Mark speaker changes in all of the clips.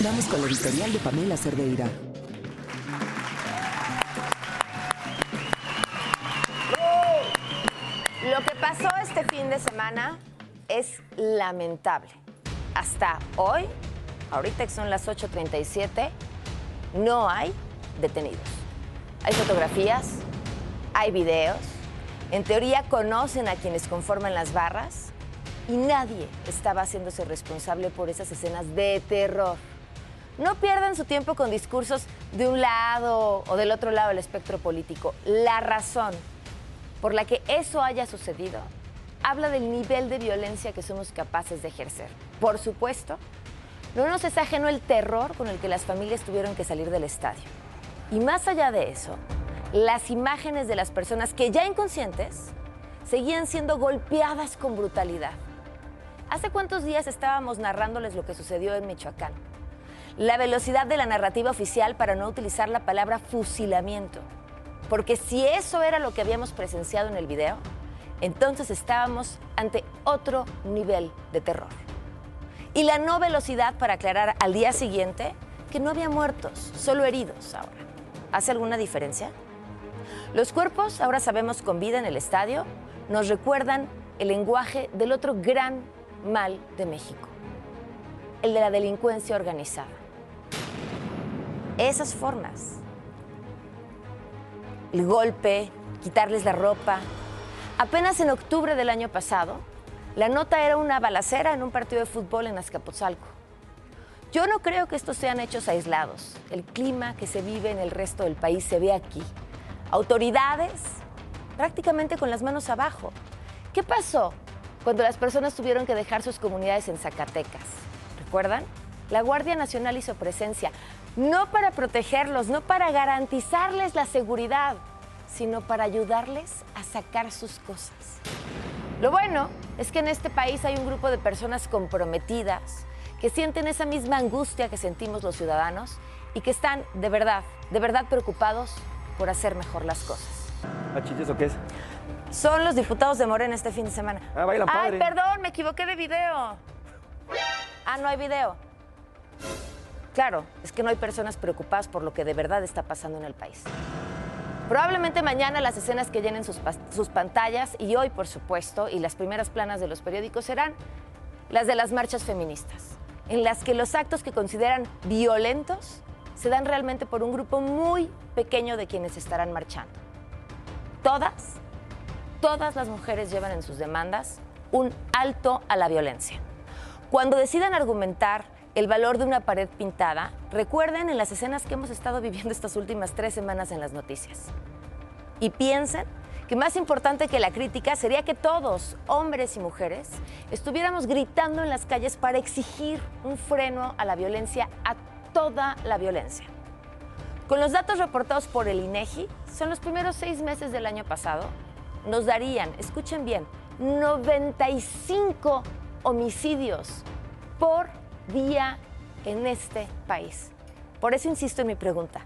Speaker 1: Vamos con la editorial de Pamela Cerdeira.
Speaker 2: Lo que pasó este fin de semana es lamentable. Hasta hoy, ahorita que son las 8.37, no hay detenidos. Hay fotografías, hay videos, en teoría conocen a quienes conforman las barras y nadie estaba haciéndose responsable por esas escenas de terror. No pierdan su tiempo con discursos de un lado o del otro lado del espectro político. La razón por la que eso haya sucedido habla del nivel de violencia que somos capaces de ejercer. Por supuesto, no nos es ajeno el terror con el que las familias tuvieron que salir del estadio. Y más allá de eso, las imágenes de las personas que ya inconscientes seguían siendo golpeadas con brutalidad. ¿Hace cuántos días estábamos narrándoles lo que sucedió en Michoacán? La velocidad de la narrativa oficial para no utilizar la palabra fusilamiento. Porque si eso era lo que habíamos presenciado en el video, entonces estábamos ante otro nivel de terror. Y la no velocidad para aclarar al día siguiente que no había muertos, solo heridos ahora. ¿Hace alguna diferencia? Los cuerpos, ahora sabemos con vida en el estadio, nos recuerdan el lenguaje del otro gran mal de México, el de la delincuencia organizada. Esas formas, el golpe, quitarles la ropa. Apenas en octubre del año pasado, la nota era una balacera en un partido de fútbol en Azcapotzalco. Yo no creo que estos sean hechos aislados. El clima que se vive en el resto del país se ve aquí. Autoridades prácticamente con las manos abajo. ¿Qué pasó cuando las personas tuvieron que dejar sus comunidades en Zacatecas? ¿Recuerdan? La Guardia Nacional hizo presencia, no para protegerlos, no para garantizarles la seguridad, sino para ayudarles a sacar sus cosas. Lo bueno es que en este país hay un grupo de personas comprometidas que sienten esa misma angustia que sentimos los ciudadanos y que están de verdad, de verdad preocupados por hacer mejor las cosas.
Speaker 3: ¿Achiches o qué es?
Speaker 2: Son los diputados de Morena este fin de semana.
Speaker 3: Ah, bailan
Speaker 2: Ay,
Speaker 3: padre.
Speaker 2: perdón, me equivoqué de video. Ah, no hay video. Claro, es que no hay personas preocupadas por lo que de verdad está pasando en el país. Probablemente mañana las escenas que llenen sus, sus pantallas y hoy, por supuesto, y las primeras planas de los periódicos serán las de las marchas feministas, en las que los actos que consideran violentos se dan realmente por un grupo muy pequeño de quienes estarán marchando. Todas, todas las mujeres llevan en sus demandas un alto a la violencia. Cuando decidan argumentar el valor de una pared pintada, recuerden en las escenas que hemos estado viviendo estas últimas tres semanas en las noticias. Y piensen que más importante que la crítica sería que todos, hombres y mujeres, estuviéramos gritando en las calles para exigir un freno a la violencia, a toda la violencia. Con los datos reportados por el INEGI, son los primeros seis meses del año pasado, nos darían, escuchen bien, 95 homicidios por día en este país. Por eso insisto en mi pregunta.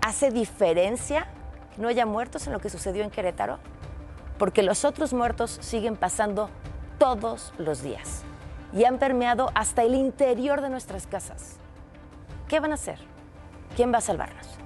Speaker 2: ¿Hace diferencia que no haya muertos en lo que sucedió en Querétaro? Porque los otros muertos siguen pasando todos los días y han permeado hasta el interior de nuestras casas. ¿Qué van a hacer? ¿Quién va a salvarnos?